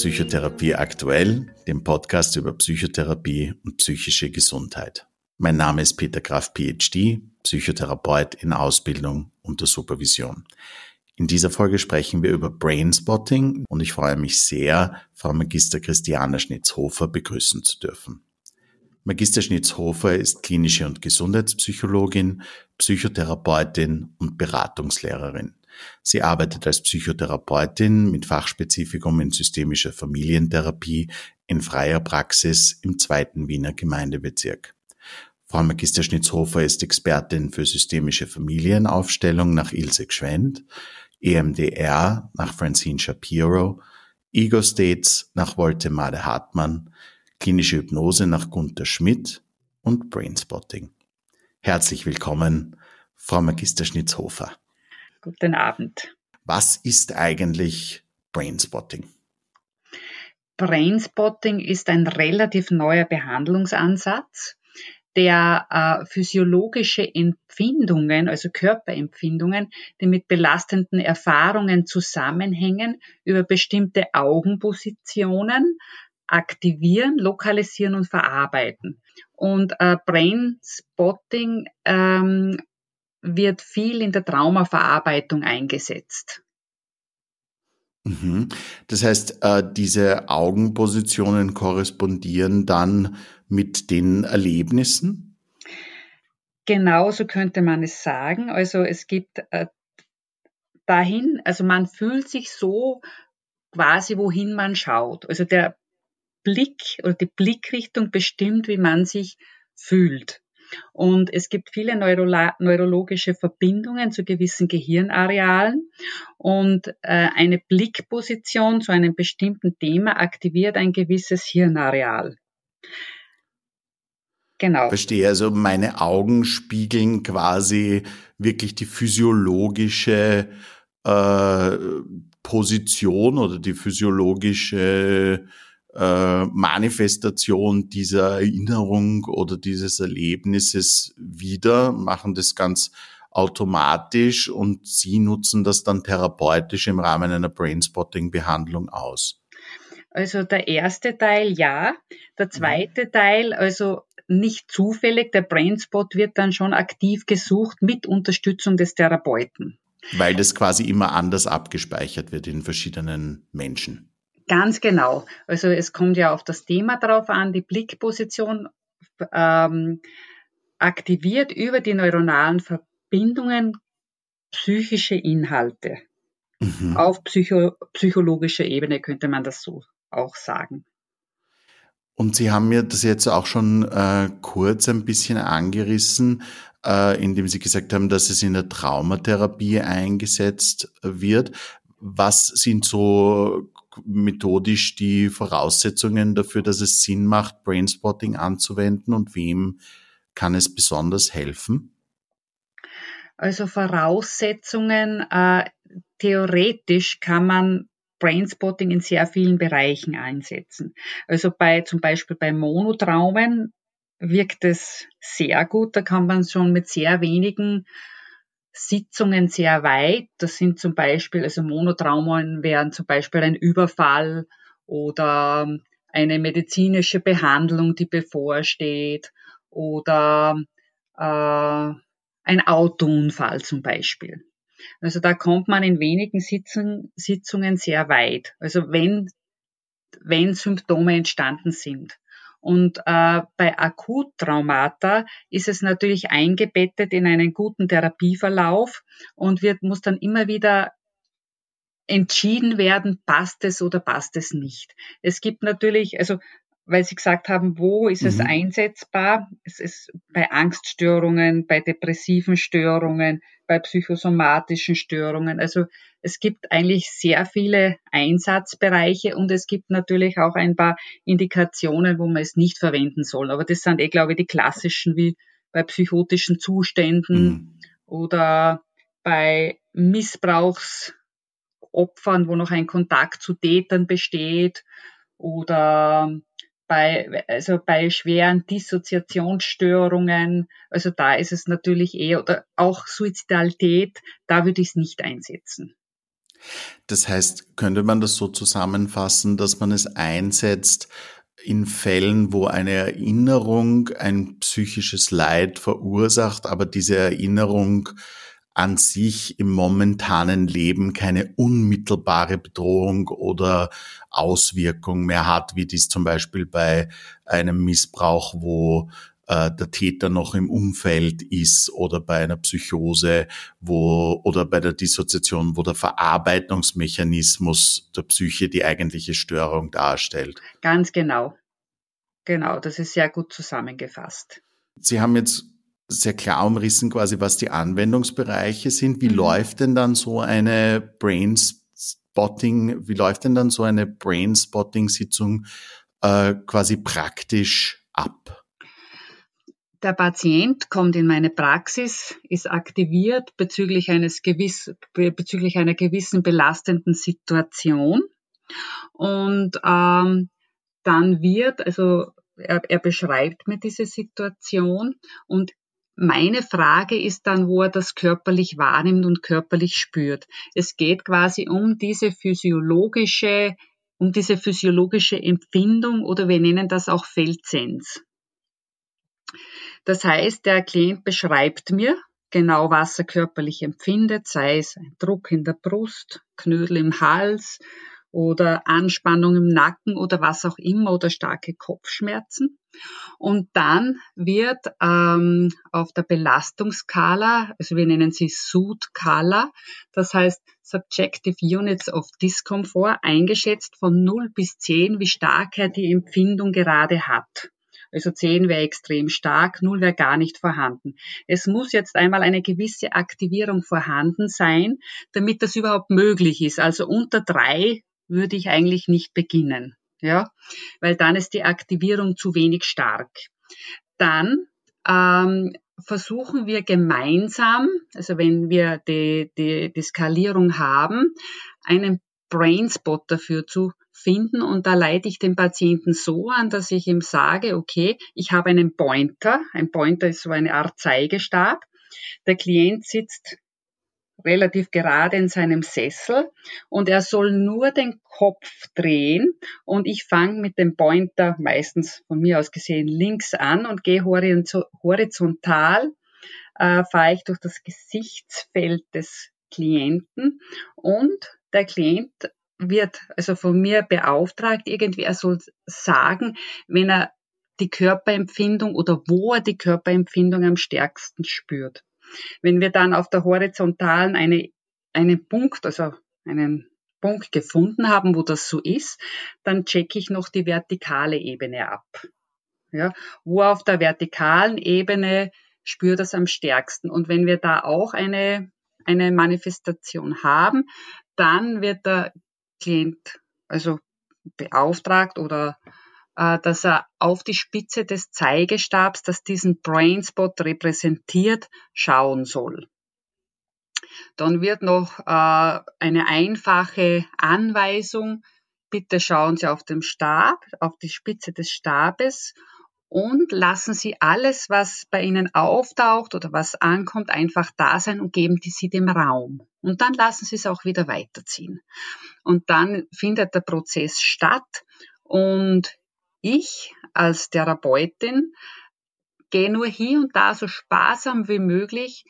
Psychotherapie aktuell, dem Podcast über Psychotherapie und psychische Gesundheit. Mein Name ist Peter Graf, PhD, Psychotherapeut in Ausbildung unter Supervision. In dieser Folge sprechen wir über Brainspotting und ich freue mich sehr, Frau Magister Christiana Schnitzhofer begrüßen zu dürfen. Magister Schnitzhofer ist klinische und Gesundheitspsychologin, Psychotherapeutin und Beratungslehrerin. Sie arbeitet als Psychotherapeutin mit Fachspezifikum in systemischer Familientherapie in freier Praxis im zweiten Wiener Gemeindebezirk. Frau Magister Schnitzhofer ist Expertin für systemische Familienaufstellung nach Ilse Gschwend, EMDR nach Francine Shapiro, Ego States nach Woltemade Hartmann, klinische Hypnose nach Gunther Schmidt und Brainspotting. Herzlich willkommen, Frau Magister Schnitzhofer. Guten Abend. Was ist eigentlich Brainspotting? Brainspotting ist ein relativ neuer Behandlungsansatz, der äh, physiologische Empfindungen, also Körperempfindungen, die mit belastenden Erfahrungen zusammenhängen, über bestimmte Augenpositionen aktivieren, lokalisieren und verarbeiten. Und äh, Brainspotting ähm, wird viel in der Traumaverarbeitung eingesetzt. Mhm. Das heißt, äh, diese Augenpositionen korrespondieren dann mit den Erlebnissen? Genauso könnte man es sagen. Also es gibt äh, dahin, also man fühlt sich so quasi, wohin man schaut. Also der Blick oder die Blickrichtung bestimmt, wie man sich fühlt. Und es gibt viele Neurola neurologische Verbindungen zu gewissen Gehirnarealen. Und äh, eine Blickposition zu einem bestimmten Thema aktiviert ein gewisses Hirnareal. Genau. Verstehe. Also meine Augen spiegeln quasi wirklich die physiologische äh, Position oder die physiologische äh, Manifestation dieser Erinnerung oder dieses Erlebnisses wieder, machen das ganz automatisch und Sie nutzen das dann therapeutisch im Rahmen einer Brainspotting-Behandlung aus. Also der erste Teil ja, der mhm. zweite Teil, also nicht zufällig, der Brainspot wird dann schon aktiv gesucht mit Unterstützung des Therapeuten. Weil das quasi immer anders abgespeichert wird in verschiedenen Menschen. Ganz genau. Also es kommt ja auf das Thema drauf an, die Blickposition ähm, aktiviert über die neuronalen Verbindungen psychische Inhalte. Mhm. Auf psycho psychologischer Ebene könnte man das so auch sagen. Und Sie haben mir das jetzt auch schon äh, kurz ein bisschen angerissen, äh, indem Sie gesagt haben, dass es in der Traumatherapie eingesetzt wird. Was sind so methodisch die Voraussetzungen dafür, dass es Sinn macht, Brainspotting anzuwenden und wem kann es besonders helfen? Also Voraussetzungen, äh, theoretisch kann man Brainspotting in sehr vielen Bereichen einsetzen. Also bei zum Beispiel bei Monotraumen wirkt es sehr gut. Da kann man schon mit sehr wenigen Sitzungen sehr weit. Das sind zum Beispiel, also Monotraumen wären zum Beispiel ein Überfall oder eine medizinische Behandlung, die bevorsteht oder äh, ein Autounfall zum Beispiel. Also da kommt man in wenigen Sitzung, Sitzungen sehr weit. Also wenn, wenn Symptome entstanden sind. Und äh, bei Akuttraumata ist es natürlich eingebettet in einen guten Therapieverlauf und wird, muss dann immer wieder entschieden werden, passt es oder passt es nicht. Es gibt natürlich, also weil Sie gesagt haben, wo ist mhm. es einsetzbar? Es ist bei Angststörungen, bei depressiven Störungen, bei psychosomatischen Störungen. Also es gibt eigentlich sehr viele Einsatzbereiche und es gibt natürlich auch ein paar Indikationen, wo man es nicht verwenden soll. Aber das sind eh, glaube ich, die klassischen wie bei psychotischen Zuständen mhm. oder bei Missbrauchsopfern, wo noch ein Kontakt zu Tätern besteht oder bei, also bei schweren Dissoziationsstörungen, also da ist es natürlich eher, oder auch Suizidalität, da würde ich es nicht einsetzen. Das heißt, könnte man das so zusammenfassen, dass man es einsetzt in Fällen, wo eine Erinnerung ein psychisches Leid verursacht, aber diese Erinnerung an sich im momentanen Leben keine unmittelbare Bedrohung oder Auswirkung mehr hat, wie dies zum Beispiel bei einem Missbrauch, wo äh, der Täter noch im Umfeld ist oder bei einer Psychose, wo oder bei der Dissoziation, wo der Verarbeitungsmechanismus der Psyche die eigentliche Störung darstellt. Ganz genau. Genau, das ist sehr gut zusammengefasst. Sie haben jetzt sehr klar umrissen quasi, was die Anwendungsbereiche sind. Wie mhm. läuft denn dann so eine Brainspotting, wie läuft denn dann so eine Brainspotting-Sitzung äh, quasi praktisch ab? Der Patient kommt in meine Praxis, ist aktiviert bezüglich eines gewiss, bezüglich einer gewissen belastenden Situation und ähm, dann wird, also er, er beschreibt mir diese Situation und meine Frage ist dann, wo er das körperlich wahrnimmt und körperlich spürt. Es geht quasi um diese physiologische, um diese physiologische Empfindung oder wir nennen das auch Feldsens. Das heißt, der Klient beschreibt mir genau, was er körperlich empfindet, sei es ein Druck in der Brust, Knödel im Hals oder Anspannung im Nacken oder was auch immer oder starke Kopfschmerzen. Und dann wird ähm, auf der Belastungsskala, also wir nennen sie SUD-Skala, das heißt Subjective Units of Discomfort, eingeschätzt von 0 bis 10, wie stark er die Empfindung gerade hat. Also 10 wäre extrem stark, 0 wäre gar nicht vorhanden. Es muss jetzt einmal eine gewisse Aktivierung vorhanden sein, damit das überhaupt möglich ist. Also unter 3 würde ich eigentlich nicht beginnen. Ja, weil dann ist die Aktivierung zu wenig stark. Dann ähm, versuchen wir gemeinsam, also wenn wir die, die, die Skalierung haben, einen Brainspot dafür zu finden und da leite ich den Patienten so an, dass ich ihm sage, okay, ich habe einen Pointer. Ein Pointer ist so eine Art Zeigestab. Der Klient sitzt relativ gerade in seinem Sessel und er soll nur den Kopf drehen und ich fange mit dem Pointer meistens von mir aus gesehen links an und gehe horizontal, äh, fahre ich durch das Gesichtsfeld des Klienten und der Klient wird also von mir beauftragt, irgendwie er soll sagen, wenn er die Körperempfindung oder wo er die Körperempfindung am stärksten spürt. Wenn wir dann auf der horizontalen eine, einen Punkt, also einen Punkt gefunden haben, wo das so ist, dann checke ich noch die vertikale Ebene ab. Ja, wo auf der vertikalen Ebene spürt das am stärksten. Und wenn wir da auch eine, eine Manifestation haben, dann wird der Klient also beauftragt oder dass er auf die Spitze des Zeigestabs, das diesen Brainspot repräsentiert, schauen soll. Dann wird noch äh, eine einfache Anweisung. Bitte schauen Sie auf den Stab, auf die Spitze des Stabes und lassen Sie alles, was bei Ihnen auftaucht oder was ankommt, einfach da sein und geben Sie dem Raum. Und dann lassen Sie es auch wieder weiterziehen. Und dann findet der Prozess statt und ich als Therapeutin gehe nur hier und da so sparsam wie möglich,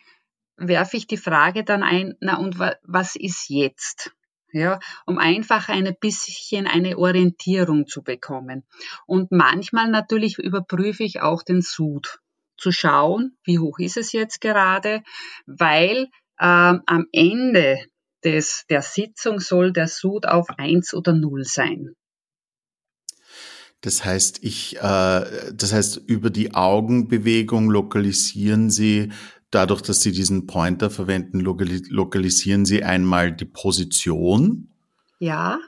werfe ich die Frage dann ein, na und was ist jetzt? Ja, um einfach ein bisschen eine Orientierung zu bekommen. Und manchmal natürlich überprüfe ich auch den Sud, zu schauen, wie hoch ist es jetzt gerade, weil ähm, am Ende des, der Sitzung soll der Sud auf eins oder null sein. Das heißt, ich, äh, das heißt, über die Augenbewegung lokalisieren Sie, dadurch, dass Sie diesen Pointer verwenden, lokalisieren Sie einmal die Position. Ja.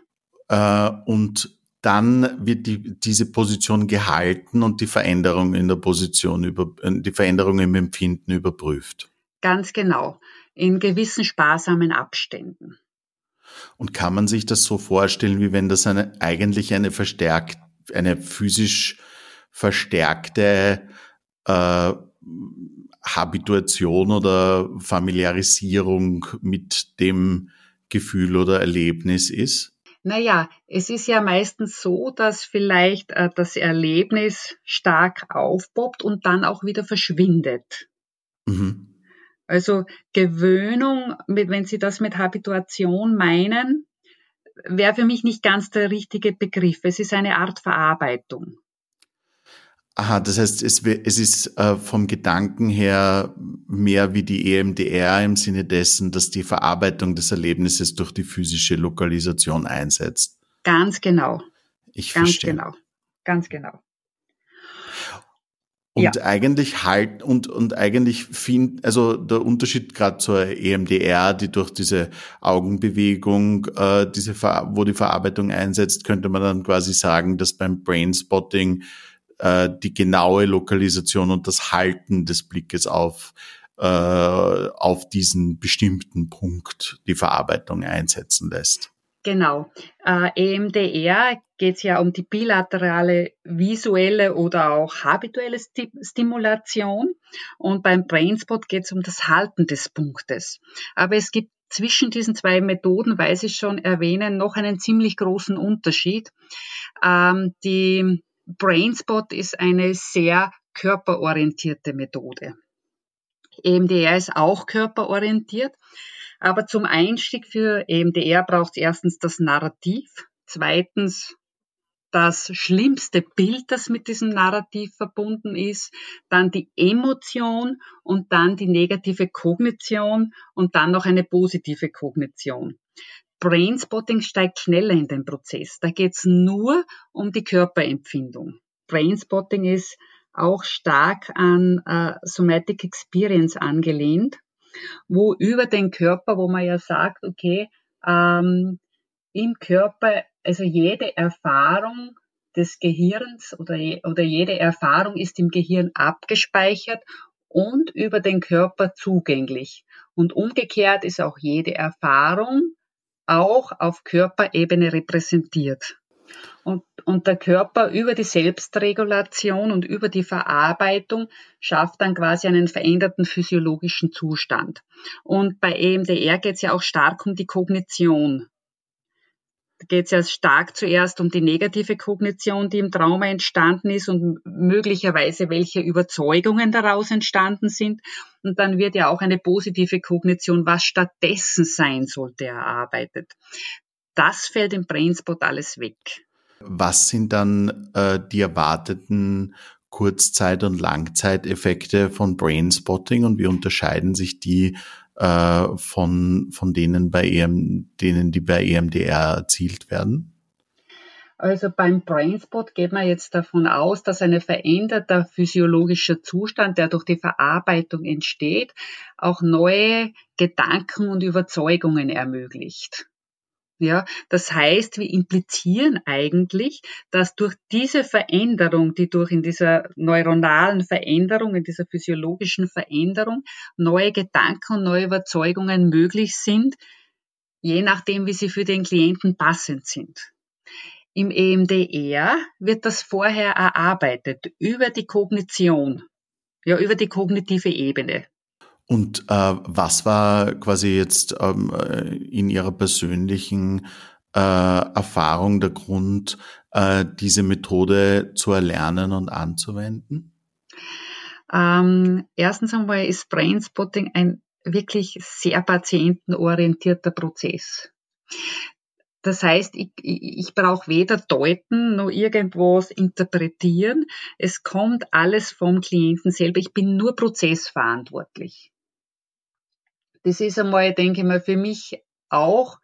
Äh, und dann wird die, diese Position gehalten und die Veränderung in der Position über, die Veränderung im Empfinden überprüft. Ganz genau. In gewissen sparsamen Abständen. Und kann man sich das so vorstellen, wie wenn das eine, eigentlich eine verstärkt, eine physisch verstärkte äh, Habituation oder Familiarisierung mit dem Gefühl oder Erlebnis ist? Naja, es ist ja meistens so, dass vielleicht äh, das Erlebnis stark aufpoppt und dann auch wieder verschwindet. Mhm. Also Gewöhnung, wenn Sie das mit Habituation meinen, wäre für mich nicht ganz der richtige Begriff. Es ist eine Art Verarbeitung. Aha, das heißt, es, es ist äh, vom Gedanken her mehr wie die EMDR im Sinne dessen, dass die Verarbeitung des Erlebnisses durch die physische Lokalisation einsetzt. Ganz genau. Ich Ganz verstehe. genau. Ganz genau. Und ja. eigentlich halt und und eigentlich find also der Unterschied gerade zur EMDR, die durch diese Augenbewegung äh, diese wo die Verarbeitung einsetzt, könnte man dann quasi sagen, dass beim Brainspotting äh, die genaue Lokalisation und das Halten des Blickes auf äh, auf diesen bestimmten Punkt die Verarbeitung einsetzen lässt. Genau. Äh, EMDR geht es ja um die bilaterale visuelle oder auch habituelle Stimulation und beim Brainspot geht es um das Halten des Punktes. Aber es gibt zwischen diesen zwei Methoden, weiß ich schon erwähnen, noch einen ziemlich großen Unterschied. Ähm, die Brainspot ist eine sehr körperorientierte Methode. EMDR ist auch körperorientiert, aber zum Einstieg für EMDR braucht es erstens das Narrativ, zweitens das schlimmste Bild, das mit diesem Narrativ verbunden ist, dann die Emotion und dann die negative Kognition und dann noch eine positive Kognition. Brainspotting steigt schneller in den Prozess. Da geht es nur um die Körperempfindung. Brainspotting ist auch stark an äh, Somatic Experience angelehnt, wo über den Körper, wo man ja sagt, okay, ähm, im Körper, also jede Erfahrung des Gehirns oder, oder jede Erfahrung ist im Gehirn abgespeichert und über den Körper zugänglich. Und umgekehrt ist auch jede Erfahrung auch auf Körperebene repräsentiert. Und, und der Körper über die Selbstregulation und über die Verarbeitung schafft dann quasi einen veränderten physiologischen Zustand. Und bei EMDR geht es ja auch stark um die Kognition geht es ja stark zuerst um die negative Kognition, die im Trauma entstanden ist und möglicherweise welche Überzeugungen daraus entstanden sind. Und dann wird ja auch eine positive Kognition, was stattdessen sein sollte, erarbeitet. Das fällt im Brainspot alles weg. Was sind dann äh, die erwarteten Kurzzeit- und Langzeiteffekte von Brainspotting und wie unterscheiden sich die äh, von, von denen bei EM, denen, die bei EMDR erzielt werden? Also beim Brainspot geht man jetzt davon aus, dass ein veränderter physiologischer Zustand, der durch die Verarbeitung entsteht, auch neue Gedanken und Überzeugungen ermöglicht. Ja, das heißt, wir implizieren eigentlich, dass durch diese Veränderung, die durch in dieser neuronalen Veränderung, in dieser physiologischen Veränderung neue Gedanken und neue Überzeugungen möglich sind, je nachdem, wie sie für den Klienten passend sind. Im EMDR wird das vorher erarbeitet über die Kognition, ja, über die kognitive Ebene. Und äh, was war quasi jetzt ähm, äh, in Ihrer persönlichen äh, Erfahrung der Grund, äh, diese Methode zu erlernen und anzuwenden? Ähm, erstens einmal ist Brainspotting ein wirklich sehr patientenorientierter Prozess. Das heißt, ich, ich, ich brauche weder deuten noch irgendwas interpretieren. Es kommt alles vom Klienten selber. Ich bin nur prozessverantwortlich. Das ist einmal, denke ich mal, für mich auch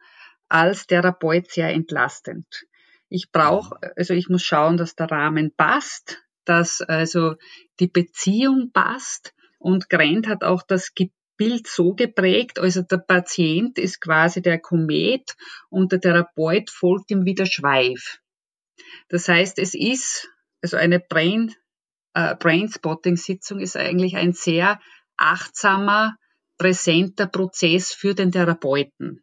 als Therapeut sehr entlastend. Ich brauche, also ich muss schauen, dass der Rahmen passt, dass also die Beziehung passt und Grant hat auch das Bild so geprägt, also der Patient ist quasi der Komet und der Therapeut folgt ihm wie der Schweif. Das heißt, es ist, also eine Brain, äh, Brainspotting-Sitzung ist eigentlich ein sehr achtsamer, präsenter Prozess für den Therapeuten.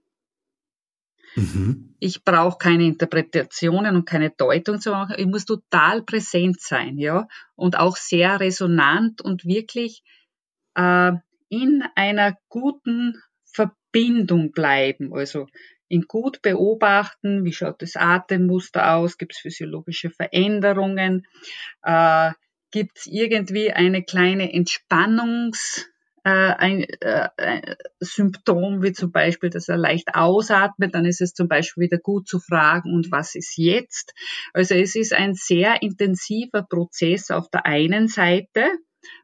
Mhm. Ich brauche keine Interpretationen und keine Deutung zu machen. Ich muss total präsent sein, ja, und auch sehr resonant und wirklich äh, in einer guten Verbindung bleiben. Also ihn gut beobachten, wie schaut das Atemmuster aus, gibt es physiologische Veränderungen, äh, gibt es irgendwie eine kleine Entspannungs- ein, äh, ein Symptom, wie zum Beispiel, dass er leicht ausatmet, dann ist es zum Beispiel wieder gut zu fragen, und was ist jetzt? Also es ist ein sehr intensiver Prozess auf der einen Seite,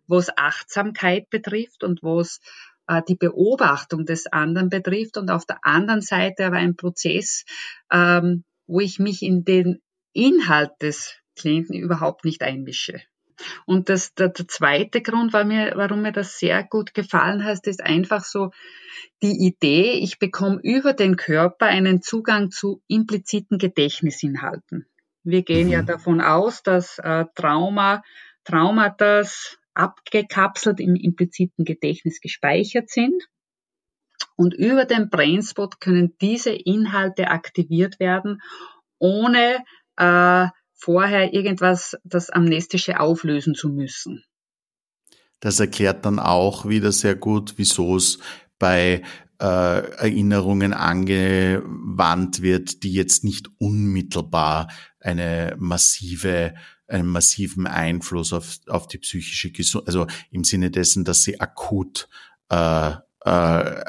was Achtsamkeit betrifft und was äh, die Beobachtung des anderen betrifft und auf der anderen Seite aber ein Prozess, ähm, wo ich mich in den Inhalt des Klienten überhaupt nicht einmische. Und das, der, der zweite Grund, war mir, warum mir das sehr gut gefallen hat, ist einfach so die Idee, ich bekomme über den Körper einen Zugang zu impliziten Gedächtnisinhalten. Wir gehen mhm. ja davon aus, dass äh, Trauma, Traumata abgekapselt im impliziten Gedächtnis gespeichert sind. Und über den Brainspot können diese Inhalte aktiviert werden, ohne äh, vorher irgendwas, das Amnestische auflösen zu müssen. Das erklärt dann auch wieder sehr gut, wieso es bei äh, Erinnerungen angewandt wird, die jetzt nicht unmittelbar eine massive einen massiven Einfluss auf, auf die psychische Gesundheit, also im Sinne dessen, dass sie akut äh, äh,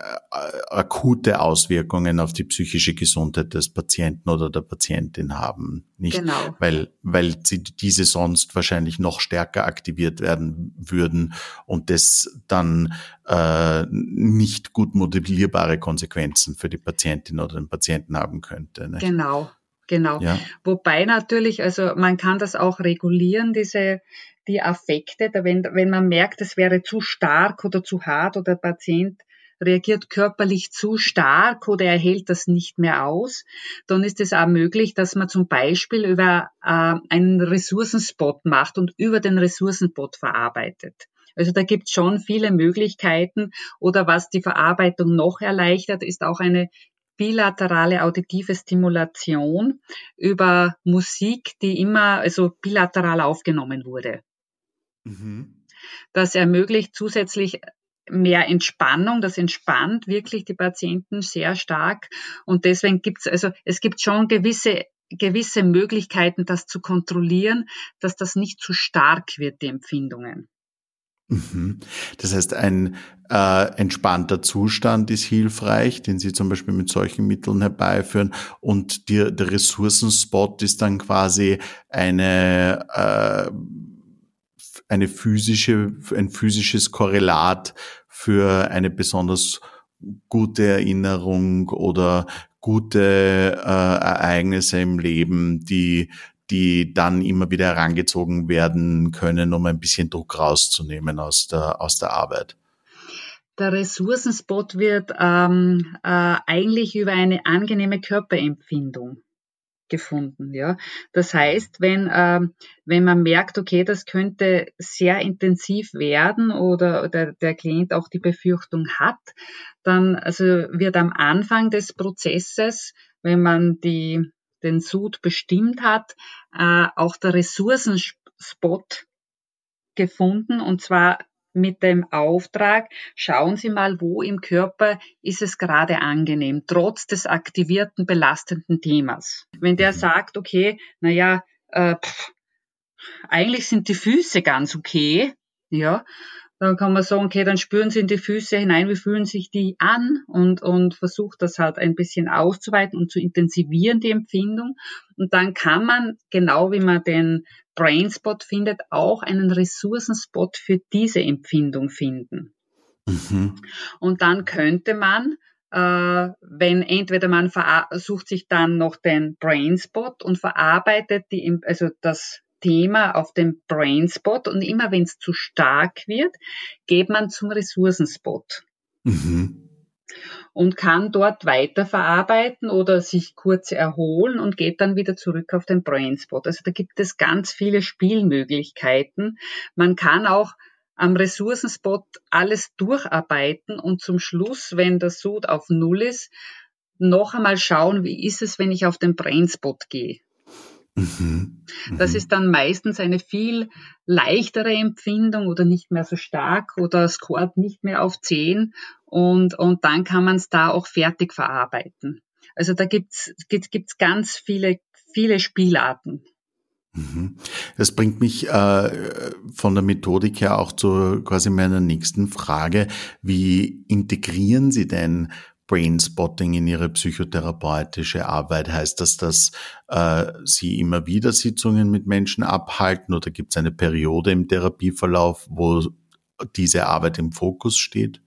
akute Auswirkungen auf die psychische Gesundheit des Patienten oder der Patientin haben. Nicht, genau. weil, weil sie diese sonst wahrscheinlich noch stärker aktiviert werden würden und das dann äh, nicht gut modellierbare Konsequenzen für die Patientin oder den Patienten haben könnte. Nicht? Genau. Genau. Ja. Wobei natürlich, also man kann das auch regulieren, diese die Affekte, wenn, wenn man merkt, es wäre zu stark oder zu hart oder der Patient reagiert körperlich zu stark oder er hält das nicht mehr aus, dann ist es auch möglich, dass man zum Beispiel über äh, einen Ressourcenspot macht und über den Ressourcenspot verarbeitet. Also da gibt es schon viele Möglichkeiten oder was die Verarbeitung noch erleichtert, ist auch eine bilaterale auditive Stimulation über Musik, die immer also bilateral aufgenommen wurde. Mhm. Das ermöglicht zusätzlich mehr Entspannung. Das entspannt wirklich die Patienten sehr stark. Und deswegen gibt es, also es gibt schon gewisse gewisse Möglichkeiten, das zu kontrollieren, dass das nicht zu stark wird, die Empfindungen. Mhm. Das heißt, ein äh, entspannter Zustand ist hilfreich, den Sie zum Beispiel mit solchen Mitteln herbeiführen. Und die, der Ressourcenspot ist dann quasi eine äh, eine physische, ein physisches Korrelat für eine besonders gute Erinnerung oder gute äh, Ereignisse im Leben, die die dann immer wieder herangezogen werden können, um ein bisschen Druck rauszunehmen aus der, aus der Arbeit. Der Ressourcenspot wird ähm, äh, eigentlich über eine angenehme Körperempfindung gefunden. Ja, das heißt, wenn ähm, wenn man merkt, okay, das könnte sehr intensiv werden oder der, der Klient auch die Befürchtung hat, dann also wird am Anfang des Prozesses, wenn man die den Sud bestimmt hat, äh, auch der Ressourcenspot gefunden und zwar mit dem Auftrag, schauen Sie mal, wo im Körper ist es gerade angenehm, trotz des aktivierten, belastenden Themas. Wenn der mhm. sagt, okay, naja, äh, pff, eigentlich sind die Füße ganz okay, ja, dann kann man sagen, okay, dann spüren Sie in die Füße hinein, wie fühlen sich die an und, und versucht das halt ein bisschen auszuweiten und zu intensivieren, die Empfindung. Und dann kann man, genau wie man den Brainspot findet, auch einen Ressourcenspot für diese Empfindung finden. Mhm. Und dann könnte man, äh, wenn entweder man sucht sich dann noch den Brainspot und verarbeitet die, also das Thema auf dem Brainspot und immer wenn es zu stark wird, geht man zum Ressourcenspot. Mhm. Und kann dort weiterverarbeiten oder sich kurz erholen und geht dann wieder zurück auf den Brainspot. Also da gibt es ganz viele Spielmöglichkeiten. Man kann auch am Ressourcenspot alles durcharbeiten und zum Schluss, wenn der Sud auf Null ist, noch einmal schauen, wie ist es, wenn ich auf den Brainspot gehe. Mhm. Das mhm. ist dann meistens eine viel leichtere Empfindung oder nicht mehr so stark oder scoret nicht mehr auf 10 und, und dann kann man es da auch fertig verarbeiten. Also da gibt's gibt's ganz viele, viele Spielarten. Mhm. Das bringt mich äh, von der Methodik her auch zu quasi meiner nächsten Frage. Wie integrieren Sie denn Brainspotting in Ihre psychotherapeutische Arbeit? Heißt das, dass äh, Sie immer wieder Sitzungen mit Menschen abhalten oder gibt es eine Periode im Therapieverlauf, wo diese Arbeit im Fokus steht?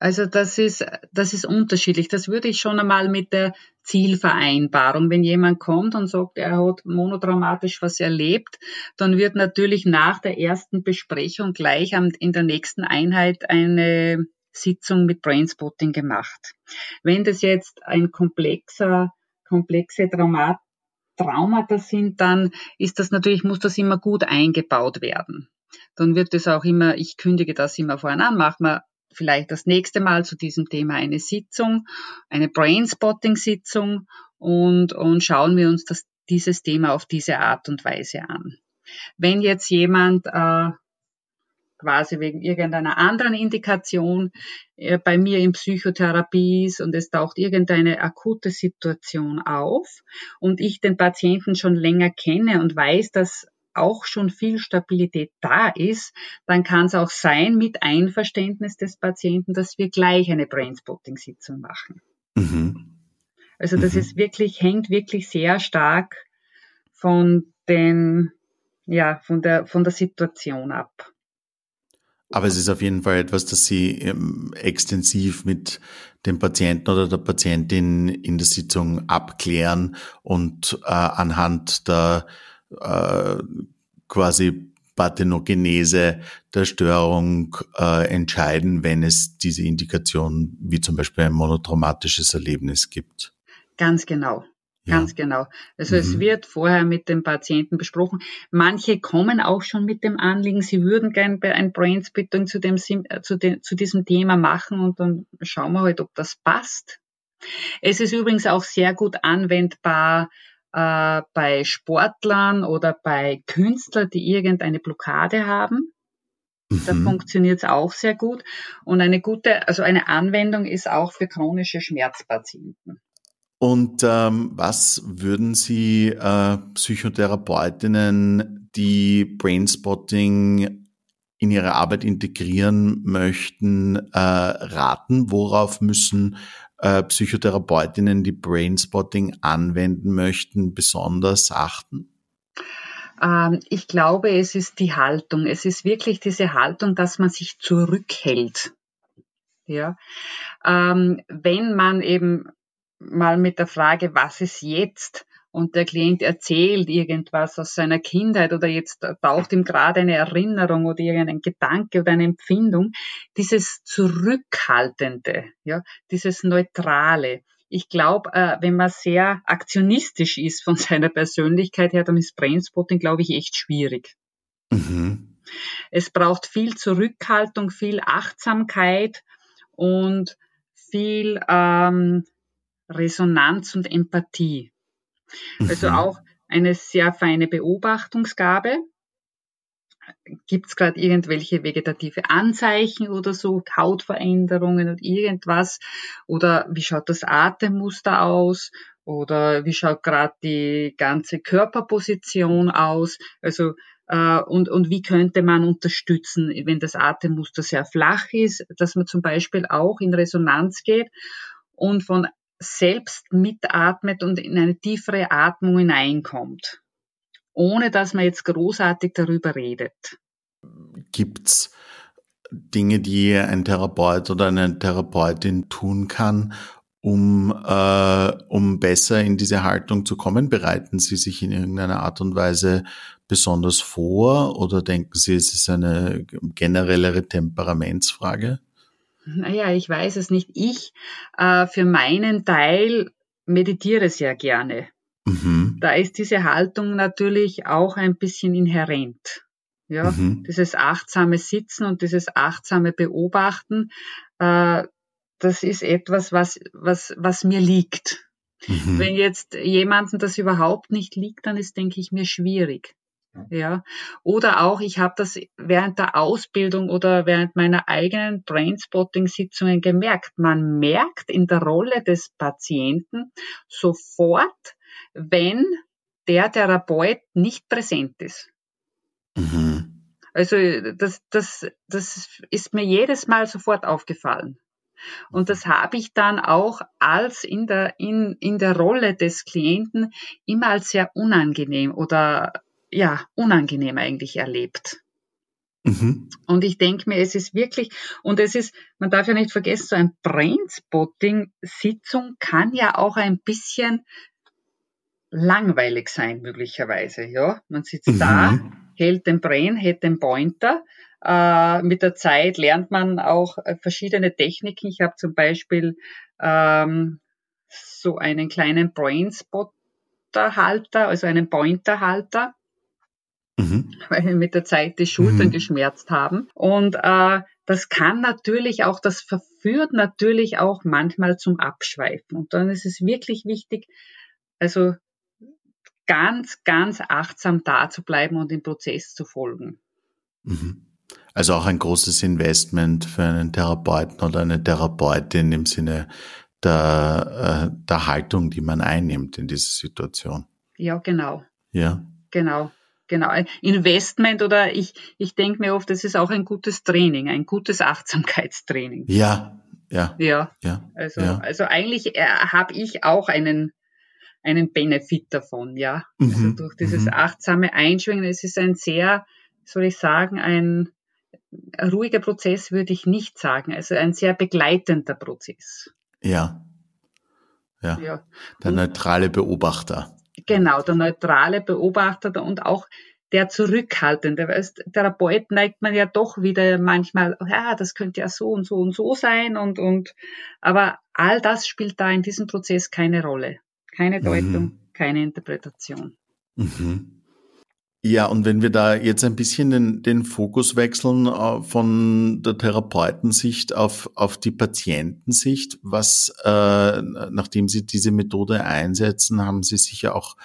Also das ist, das ist unterschiedlich. Das würde ich schon einmal mit der Zielvereinbarung. Wenn jemand kommt und sagt, er hat monotraumatisch was erlebt, dann wird natürlich nach der ersten Besprechung gleich in der nächsten Einheit eine Sitzung mit Brainspotting gemacht. Wenn das jetzt ein komplexer, komplexe Traumat, Traumata sind, dann ist das natürlich, muss das immer gut eingebaut werden. Dann wird es auch immer, ich kündige das immer vorhin an, machen wir vielleicht das nächste Mal zu diesem Thema eine Sitzung, eine Brainspotting-Sitzung und, und schauen wir uns das, dieses Thema auf diese Art und Weise an. Wenn jetzt jemand äh, quasi wegen irgendeiner anderen Indikation äh, bei mir in Psychotherapie ist und es taucht irgendeine akute Situation auf und ich den Patienten schon länger kenne und weiß, dass auch schon viel Stabilität da ist, dann kann es auch sein, mit Einverständnis des Patienten, dass wir gleich eine Brainspotting-Sitzung machen. Mhm. Also das mhm. ist wirklich, hängt wirklich sehr stark von den, ja, von der, von der Situation ab. Aber es ist auf jeden Fall etwas, das Sie ähm, extensiv mit dem Patienten oder der Patientin in der Sitzung abklären und äh, anhand der äh, quasi Parthenogenese der Störung äh, entscheiden, wenn es diese Indikation wie zum Beispiel ein monotraumatisches Erlebnis gibt. Ganz genau. Ganz genau. Also mhm. es wird vorher mit dem Patienten besprochen. Manche kommen auch schon mit dem Anliegen, sie würden gerne ein Brainsplitting zu, dem, äh, zu, dem, zu diesem Thema machen und dann schauen wir halt, ob das passt. Es ist übrigens auch sehr gut anwendbar äh, bei Sportlern oder bei Künstlern, die irgendeine Blockade haben. Da mhm. funktioniert es auch sehr gut. Und eine gute, also eine Anwendung ist auch für chronische Schmerzpatienten. Und ähm, was würden Sie äh, Psychotherapeutinnen, die Brainspotting in ihre Arbeit integrieren möchten, äh, raten? Worauf müssen äh, Psychotherapeutinnen, die Brainspotting anwenden möchten, besonders achten? Ähm, ich glaube, es ist die Haltung. Es ist wirklich diese Haltung, dass man sich zurückhält. Ja, ähm, wenn man eben mal mit der Frage, was ist jetzt? und der Klient erzählt irgendwas aus seiner Kindheit oder jetzt taucht ihm gerade eine Erinnerung oder irgendein Gedanke oder eine Empfindung, dieses Zurückhaltende, ja, dieses Neutrale. Ich glaube, äh, wenn man sehr aktionistisch ist von seiner Persönlichkeit her, dann ist Brainspotting, glaube ich, echt schwierig. Mhm. Es braucht viel Zurückhaltung, viel Achtsamkeit und viel ähm, Resonanz und Empathie. Also mhm. auch eine sehr feine Beobachtungsgabe. Gibt es gerade irgendwelche vegetative Anzeichen oder so, Hautveränderungen oder irgendwas? Oder wie schaut das Atemmuster aus? Oder wie schaut gerade die ganze Körperposition aus? Also äh, und, und wie könnte man unterstützen, wenn das Atemmuster sehr flach ist, dass man zum Beispiel auch in Resonanz geht und von selbst mitatmet und in eine tiefere Atmung hineinkommt, ohne dass man jetzt großartig darüber redet. Gibt's Dinge, die ein Therapeut oder eine Therapeutin tun kann, um, äh, um besser in diese Haltung zu kommen? Bereiten Sie sich in irgendeiner Art und Weise besonders vor oder denken Sie, es ist eine generellere Temperamentsfrage? Naja, ich weiß es nicht. Ich äh, für meinen Teil meditiere sehr gerne. Mhm. Da ist diese Haltung natürlich auch ein bisschen inhärent. Ja, mhm. dieses achtsame Sitzen und dieses achtsame Beobachten, äh, das ist etwas, was, was, was mir liegt. Mhm. Wenn jetzt jemandem das überhaupt nicht liegt, dann ist, denke ich, mir schwierig. Ja, oder auch, ich habe das während der Ausbildung oder während meiner eigenen Brainspotting-Sitzungen gemerkt. Man merkt in der Rolle des Patienten sofort, wenn der Therapeut nicht präsent ist. Mhm. Also das, das, das ist mir jedes Mal sofort aufgefallen. Und das habe ich dann auch als in der, in, in der Rolle des Klienten immer als sehr unangenehm oder ja, unangenehm eigentlich erlebt. Mhm. Und ich denke mir, es ist wirklich, und es ist, man darf ja nicht vergessen, so ein Brainspotting-Sitzung kann ja auch ein bisschen langweilig sein, möglicherweise, ja. Man sitzt mhm. da, hält den Brain, hält den Pointer. Äh, mit der Zeit lernt man auch äh, verschiedene Techniken. Ich habe zum Beispiel ähm, so einen kleinen Brainspotter-Halter, also einen Pointer-Halter mhm. weil mit der Zeit die Schultern mhm. geschmerzt haben. Und äh, das kann natürlich auch, das verführt natürlich auch manchmal zum Abschweifen. Und dann ist es wirklich wichtig, also ganz, ganz achtsam da zu bleiben und dem Prozess zu folgen. Mhm. Also auch ein großes Investment für einen Therapeuten oder eine Therapeutin im Sinne der, äh, der Haltung, die man einnimmt in dieser Situation. Ja, genau. Ja. Genau. Genau, Investment oder ich, ich denke mir oft, das ist auch ein gutes Training, ein gutes Achtsamkeitstraining. Ja, ja. Ja, ja also, ja. also eigentlich äh, habe ich auch einen, einen Benefit davon, ja. Also mhm. Also durch dieses mhm. achtsame Einschwingen, es ist ein sehr, soll ich sagen, ein ruhiger Prozess würde ich nicht sagen, also ein sehr begleitender Prozess. Ja. Ja. ja. Der neutrale Beobachter. Genau, der neutrale Beobachter und auch der zurückhaltende. Als Therapeut neigt man ja doch wieder manchmal, ja, das könnte ja so und so und so sein und, und, aber all das spielt da in diesem Prozess keine Rolle. Keine mhm. Deutung, mhm. keine Interpretation. Mhm. Ja, und wenn wir da jetzt ein bisschen den, den Fokus wechseln äh, von der Therapeutensicht auf, auf die Patientensicht, was, äh, nachdem Sie diese Methode einsetzen, haben Sie sicher auch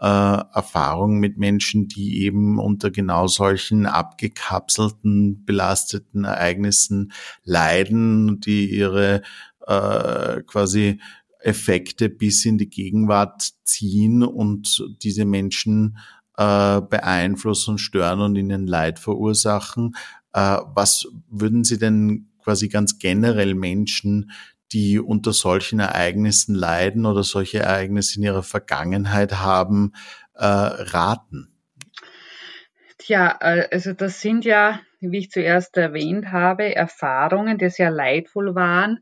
äh, Erfahrung mit Menschen, die eben unter genau solchen abgekapselten, belasteten Ereignissen leiden, die ihre äh, quasi Effekte bis in die Gegenwart ziehen und diese Menschen äh, beeinflussen, stören und ihnen Leid verursachen. Äh, was würden Sie denn quasi ganz generell Menschen, die unter solchen Ereignissen leiden oder solche Ereignisse in ihrer Vergangenheit haben, äh, raten? Tja, äh, also das sind ja, wie ich zuerst erwähnt habe, Erfahrungen, die sehr leidvoll waren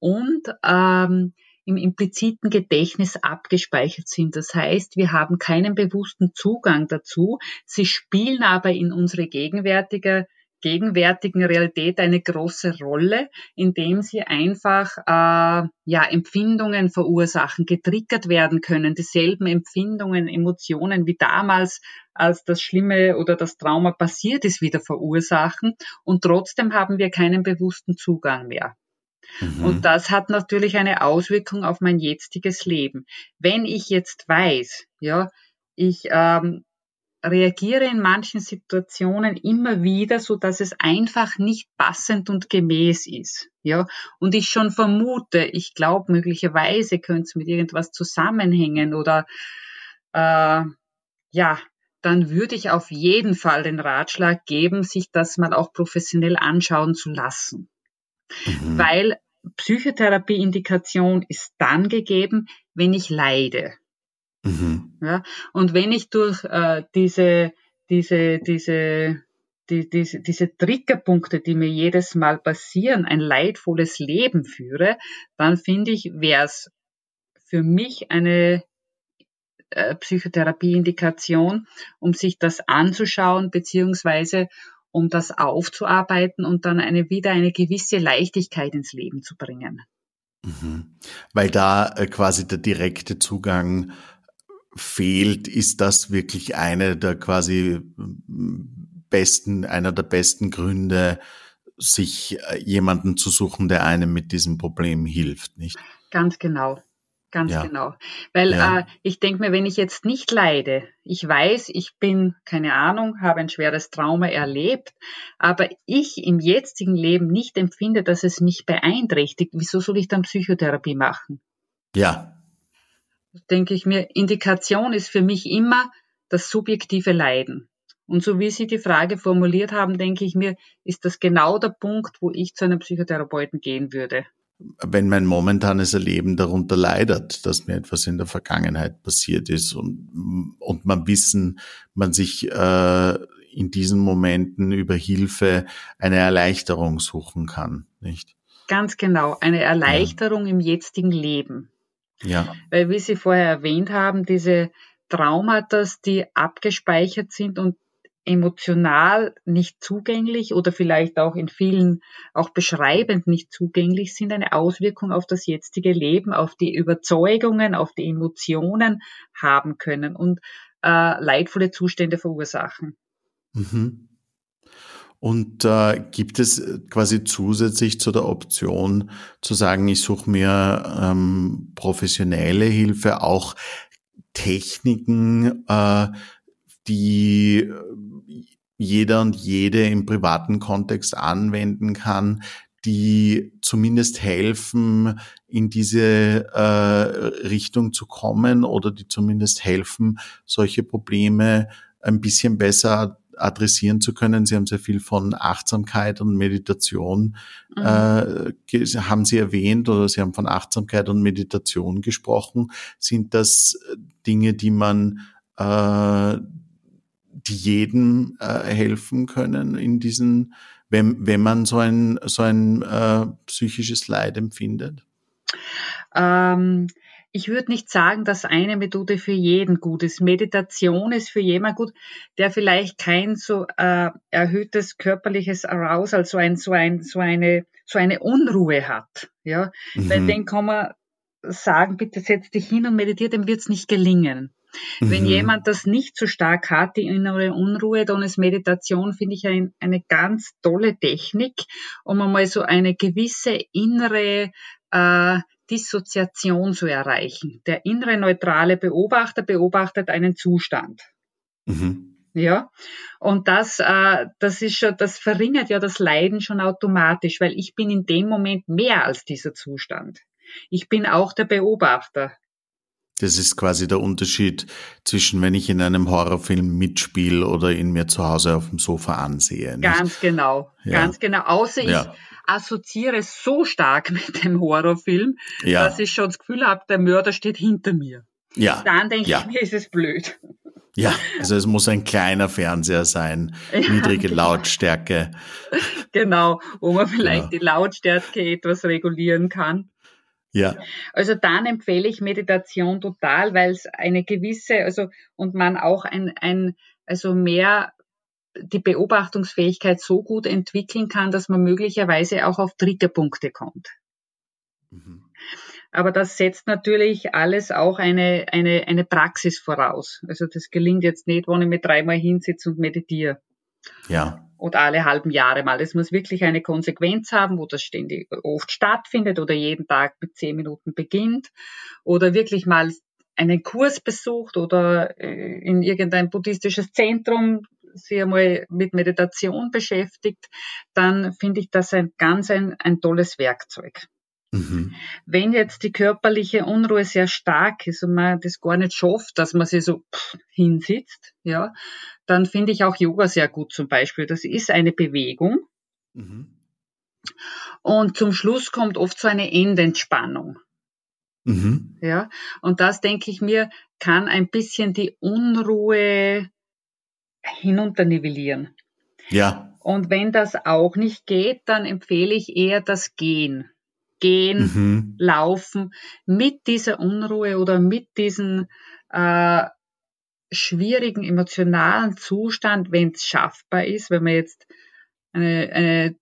und ähm, im impliziten Gedächtnis abgespeichert sind. Das heißt, wir haben keinen bewussten Zugang dazu. Sie spielen aber in unsere gegenwärtige gegenwärtigen Realität eine große Rolle, indem sie einfach äh, ja Empfindungen verursachen, getriggert werden können, dieselben Empfindungen, Emotionen wie damals, als das Schlimme oder das Trauma passiert ist, wieder verursachen und trotzdem haben wir keinen bewussten Zugang mehr. Mhm. Und das hat natürlich eine Auswirkung auf mein jetziges Leben. Wenn ich jetzt weiß, ja, ich ähm, reagiere in manchen Situationen immer wieder, so dass es einfach nicht passend und gemäß ist. Ja, und ich schon vermute, ich glaube, möglicherweise könnte es mit irgendwas zusammenhängen oder äh, ja, dann würde ich auf jeden Fall den Ratschlag geben, sich das mal auch professionell anschauen zu lassen. Mhm. Weil Psychotherapie-Indikation ist dann gegeben, wenn ich leide. Mhm. Ja, und wenn ich durch äh, diese, diese, diese, die, diese, diese Triggerpunkte, die mir jedes Mal passieren, ein leidvolles Leben führe, dann finde ich, wäre es für mich eine äh, Psychotherapie-Indikation, um sich das anzuschauen, beziehungsweise um das aufzuarbeiten und dann eine, wieder eine gewisse Leichtigkeit ins Leben zu bringen. Mhm. Weil da äh, quasi der direkte Zugang fehlt, ist das wirklich eine der quasi besten, einer der besten Gründe, sich äh, jemanden zu suchen, der einem mit diesem Problem hilft, nicht? Ganz genau. Ganz ja. genau. Weil ja. äh, ich denke mir, wenn ich jetzt nicht leide, ich weiß, ich bin, keine Ahnung, habe ein schweres Trauma erlebt, aber ich im jetzigen Leben nicht empfinde, dass es mich beeinträchtigt, wieso soll ich dann Psychotherapie machen? Ja. Denke ich mir, Indikation ist für mich immer das subjektive Leiden. Und so wie Sie die Frage formuliert haben, denke ich mir, ist das genau der Punkt, wo ich zu einem Psychotherapeuten gehen würde wenn mein momentanes Erleben darunter leidet, dass mir etwas in der Vergangenheit passiert ist und, und man wissen, man sich äh, in diesen Momenten über Hilfe eine Erleichterung suchen kann, nicht? Ganz genau, eine Erleichterung ja. im jetzigen Leben. Ja. Weil, wie Sie vorher erwähnt haben, diese Traumata, die abgespeichert sind und emotional nicht zugänglich oder vielleicht auch in vielen auch beschreibend nicht zugänglich sind, eine Auswirkung auf das jetzige Leben, auf die Überzeugungen, auf die Emotionen haben können und äh, leidvolle Zustände verursachen. Mhm. Und äh, gibt es quasi zusätzlich zu der Option zu sagen, ich suche mir ähm, professionelle Hilfe, auch Techniken, äh, die äh, jeder und jede im privaten Kontext anwenden kann, die zumindest helfen, in diese äh, Richtung zu kommen oder die zumindest helfen, solche Probleme ein bisschen besser adressieren zu können. Sie haben sehr viel von Achtsamkeit und Meditation mhm. äh, haben Sie erwähnt oder Sie haben von Achtsamkeit und Meditation gesprochen. Sind das Dinge, die man äh, die jedem äh, helfen können in diesen, wenn, wenn man so ein, so ein äh, psychisches Leid empfindet? Ähm, ich würde nicht sagen, dass eine Methode für jeden gut ist. Meditation ist für jemand gut, der vielleicht kein so äh, erhöhtes körperliches Arousal, so ein, so ein, so eine, so eine Unruhe hat. Ja, mhm. weil den kann man sagen, bitte setz dich hin und meditiere, dem wird es nicht gelingen. Mhm. Wenn jemand das nicht so stark hat, die innere Unruhe, dann ist Meditation, finde ich, ein, eine ganz tolle Technik, um einmal so eine gewisse innere äh, Dissoziation zu erreichen. Der innere neutrale Beobachter beobachtet einen Zustand. Mhm. Ja, und das, äh, das ist schon, das verringert ja das Leiden schon automatisch, weil ich bin in dem Moment mehr als dieser Zustand. Ich bin auch der Beobachter. Das ist quasi der Unterschied zwischen, wenn ich in einem Horrorfilm mitspiele oder ihn mir zu Hause auf dem Sofa ansehe. Nicht? Ganz genau, ja. ganz genau. Außer ich ja. assoziiere so stark mit dem Horrorfilm, ja. dass ich schon das Gefühl habe, der Mörder steht hinter mir. Ja. Dann denke ich mir, ist es blöd. Ja, also es muss ein kleiner Fernseher sein, niedrige genau. Lautstärke. Genau, wo man vielleicht genau. die Lautstärke etwas regulieren kann. Ja. Also dann empfehle ich Meditation total, weil es eine gewisse, also und man auch ein, ein also mehr die Beobachtungsfähigkeit so gut entwickeln kann, dass man möglicherweise auch auf Triggerpunkte kommt. Mhm. Aber das setzt natürlich alles auch eine, eine, eine Praxis voraus. Also das gelingt jetzt nicht, wenn ich mir dreimal hinsitze und meditiere. Ja oder alle halben Jahre mal. Es muss wirklich eine Konsequenz haben, wo das ständig oft stattfindet oder jeden Tag mit zehn Minuten beginnt oder wirklich mal einen Kurs besucht oder äh, in irgendein buddhistisches Zentrum sich einmal mit Meditation beschäftigt, dann finde ich das ein ganz ein, ein tolles Werkzeug. Mhm. Wenn jetzt die körperliche Unruhe sehr stark ist und man das gar nicht schafft, dass man sich so hinsitzt, ja, dann finde ich auch Yoga sehr gut zum Beispiel. Das ist eine Bewegung. Mhm. Und zum Schluss kommt oft so eine Endentspannung. Mhm. Ja, und das denke ich mir, kann ein bisschen die Unruhe hinunternivellieren. Ja. Und wenn das auch nicht geht, dann empfehle ich eher das Gehen gehen, mhm. laufen mit dieser Unruhe oder mit diesem äh, schwierigen emotionalen Zustand, wenn es schaffbar ist, wenn man jetzt eine, eine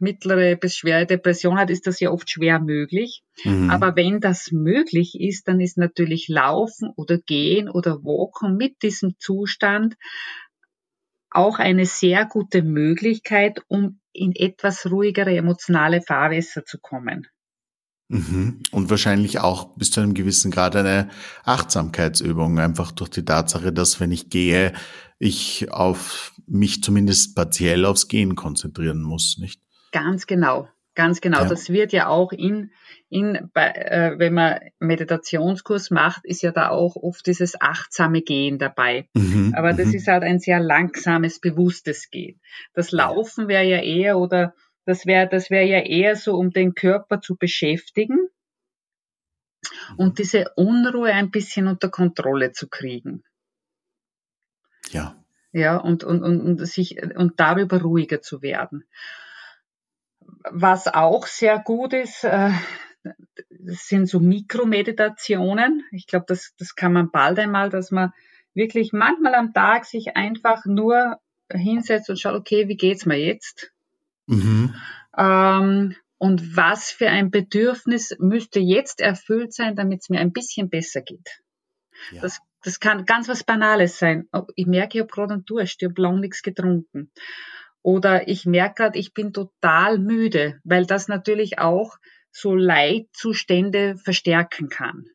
mittlere bis schwere Depression hat, ist das ja oft schwer möglich. Mhm. Aber wenn das möglich ist, dann ist natürlich Laufen oder Gehen oder Walken mit diesem Zustand auch eine sehr gute Möglichkeit, um in etwas ruhigere emotionale Fahrwässer zu kommen. Mhm. Und wahrscheinlich auch bis zu einem gewissen Grad eine Achtsamkeitsübung, einfach durch die Tatsache, dass wenn ich gehe, ich auf mich zumindest partiell aufs Gehen konzentrieren muss, nicht? Ganz genau, ganz genau. Ja. Das wird ja auch in, in bei, äh, wenn man Meditationskurs macht, ist ja da auch oft dieses achtsame Gehen dabei. Mhm, Aber das mhm. ist halt ein sehr langsames, bewusstes Gehen. Das Laufen wäre ja eher oder das wäre das wäre ja eher so, um den Körper zu beschäftigen und diese Unruhe ein bisschen unter Kontrolle zu kriegen. Ja. Ja, und, und, und, und, sich, und darüber ruhiger zu werden. Was auch sehr gut ist, äh, das sind so Mikromeditationen. Ich glaube, das, das kann man bald einmal, dass man wirklich manchmal am Tag sich einfach nur hinsetzt und schaut, okay, wie geht's mir jetzt? Mhm. Ähm, und was für ein Bedürfnis müsste jetzt erfüllt sein, damit es mir ein bisschen besser geht? Ja. Das, das kann ganz was Banales sein. Oh, ich merke, ich habe gerade einen Durst, ich habe lang nichts getrunken. Oder ich merke gerade, ich bin total müde, weil das natürlich auch so Leidzustände verstärken kann.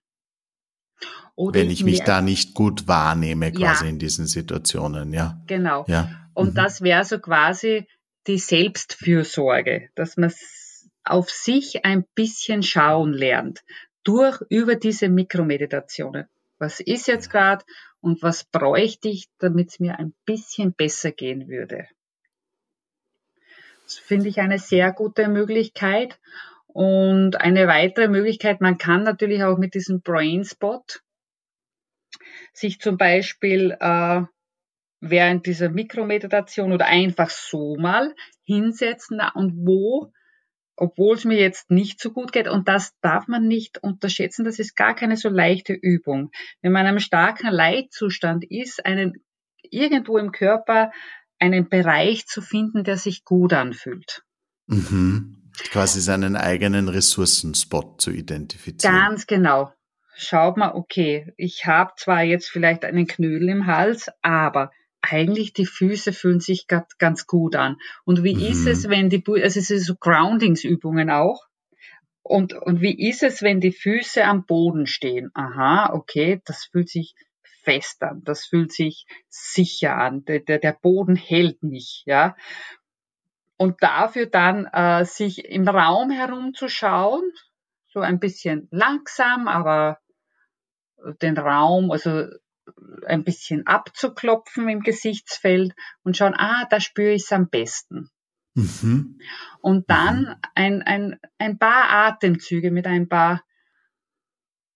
Oder Wenn ich, ich mich da nicht gut wahrnehme, quasi ja, in diesen Situationen, ja. Genau. Ja. Und mhm. das wäre so quasi die Selbstfürsorge, dass man auf sich ein bisschen schauen lernt durch über diese Mikromeditationen. Was ist jetzt gerade und was bräuchte ich, damit es mir ein bisschen besser gehen würde? Finde ich eine sehr gute Möglichkeit. Und eine weitere Möglichkeit, man kann natürlich auch mit diesem Brainspot sich zum Beispiel äh, während dieser Mikromeditation oder einfach so mal hinsetzen und wo, obwohl es mir jetzt nicht so gut geht, und das darf man nicht unterschätzen, das ist gar keine so leichte Übung. Wenn man in einem starken Leitzustand ist, einen irgendwo im Körper einen Bereich zu finden, der sich gut anfühlt. Mhm. Quasi seinen eigenen Ressourcenspot zu identifizieren. Ganz genau. Schaut mal, okay, ich habe zwar jetzt vielleicht einen Knödel im Hals, aber eigentlich die Füße fühlen sich ganz gut an. Und wie mhm. ist es, wenn die, also es ist so Groundingsübungen auch. Und, und wie ist es, wenn die Füße am Boden stehen? Aha, okay, das fühlt sich fest an, das fühlt sich sicher an, der, der, Boden hält mich, ja. Und dafür dann äh, sich im Raum herumzuschauen, so ein bisschen langsam, aber den Raum, also ein bisschen abzuklopfen im Gesichtsfeld und schauen, ah, da spüre ich es am besten. Mhm. Und dann mhm. ein, ein, ein paar Atemzüge mit ein paar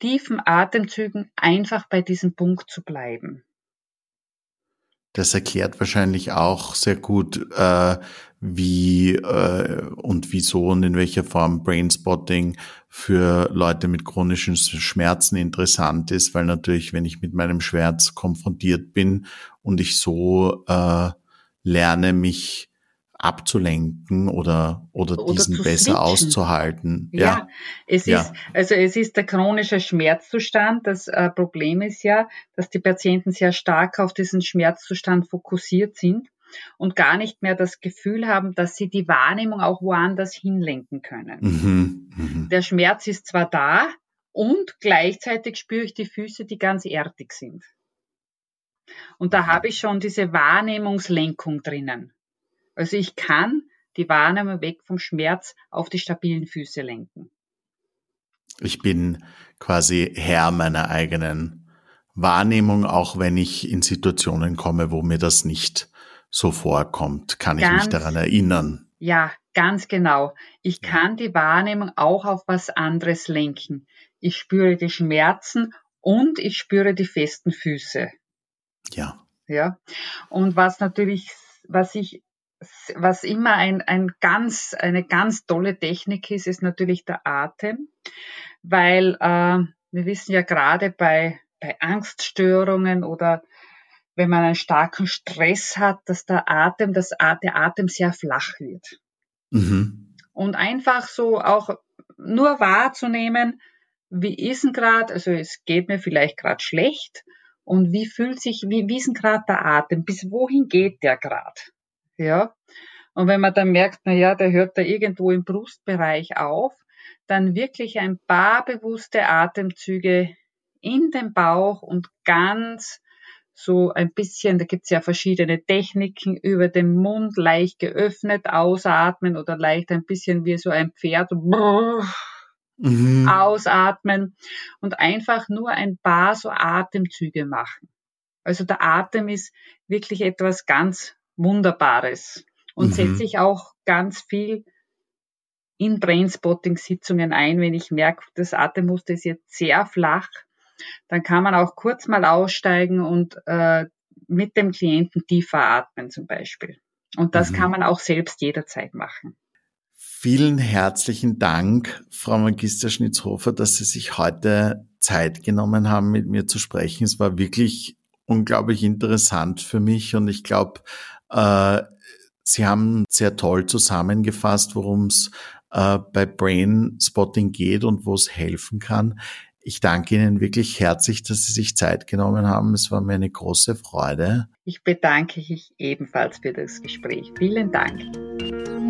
tiefen Atemzügen einfach bei diesem Punkt zu bleiben. Das erklärt wahrscheinlich auch sehr gut, äh, wie äh, und wieso und in welcher Form Brainspotting für Leute mit chronischen Schmerzen interessant ist, weil natürlich, wenn ich mit meinem Schmerz konfrontiert bin und ich so äh, lerne, mich abzulenken oder, oder, oder diesen besser switchen. auszuhalten. Ja, ja. es ja. ist, also es ist der chronische Schmerzzustand. Das äh, Problem ist ja, dass die Patienten sehr stark auf diesen Schmerzzustand fokussiert sind und gar nicht mehr das Gefühl haben, dass sie die Wahrnehmung auch woanders hinlenken können. Mhm, mh. Der Schmerz ist zwar da und gleichzeitig spüre ich die Füße, die ganz erdig sind. Und da habe ich schon diese Wahrnehmungslenkung drinnen. Also ich kann die Wahrnehmung weg vom Schmerz auf die stabilen Füße lenken. Ich bin quasi Herr meiner eigenen Wahrnehmung, auch wenn ich in Situationen komme, wo mir das nicht so vorkommt, kann ganz, ich mich daran erinnern. Ja, ganz genau. Ich kann die Wahrnehmung auch auf was anderes lenken. Ich spüre die Schmerzen und ich spüre die festen Füße. Ja. Ja. Und was natürlich, was ich was immer ein, ein ganz, eine ganz tolle Technik ist, ist natürlich der Atem, weil äh, wir wissen ja gerade bei, bei Angststörungen oder wenn man einen starken Stress hat, dass der Atem, das, der Atem sehr flach wird. Mhm. Und einfach so auch nur wahrzunehmen, wie ist denn gerade, also es geht mir vielleicht gerade schlecht und wie fühlt sich, wie, wie ist denn gerade der Atem, bis wohin geht der gerade? Ja. Und wenn man dann merkt, na ja, der hört da irgendwo im Brustbereich auf, dann wirklich ein paar bewusste Atemzüge in den Bauch und ganz so ein bisschen, da gibt's ja verschiedene Techniken, über den Mund leicht geöffnet ausatmen oder leicht ein bisschen wie so ein Pferd mhm. ausatmen und einfach nur ein paar so Atemzüge machen. Also der Atem ist wirklich etwas ganz Wunderbares und mhm. setze ich auch ganz viel in Brainspotting-Sitzungen ein, wenn ich merke, das Atemmuster ist jetzt sehr flach, dann kann man auch kurz mal aussteigen und äh, mit dem Klienten tiefer atmen zum Beispiel. Und das mhm. kann man auch selbst jederzeit machen. Vielen herzlichen Dank, Frau Magister Schnitzhofer, dass Sie sich heute Zeit genommen haben, mit mir zu sprechen. Es war wirklich unglaublich interessant für mich und ich glaube, äh, Sie haben sehr toll zusammengefasst, worum es äh, bei Brain Spotting geht und wo es helfen kann. Ich danke Ihnen wirklich herzlich, dass Sie sich Zeit genommen haben. Es war mir eine große Freude. Ich bedanke mich ebenfalls für das Gespräch. Vielen Dank.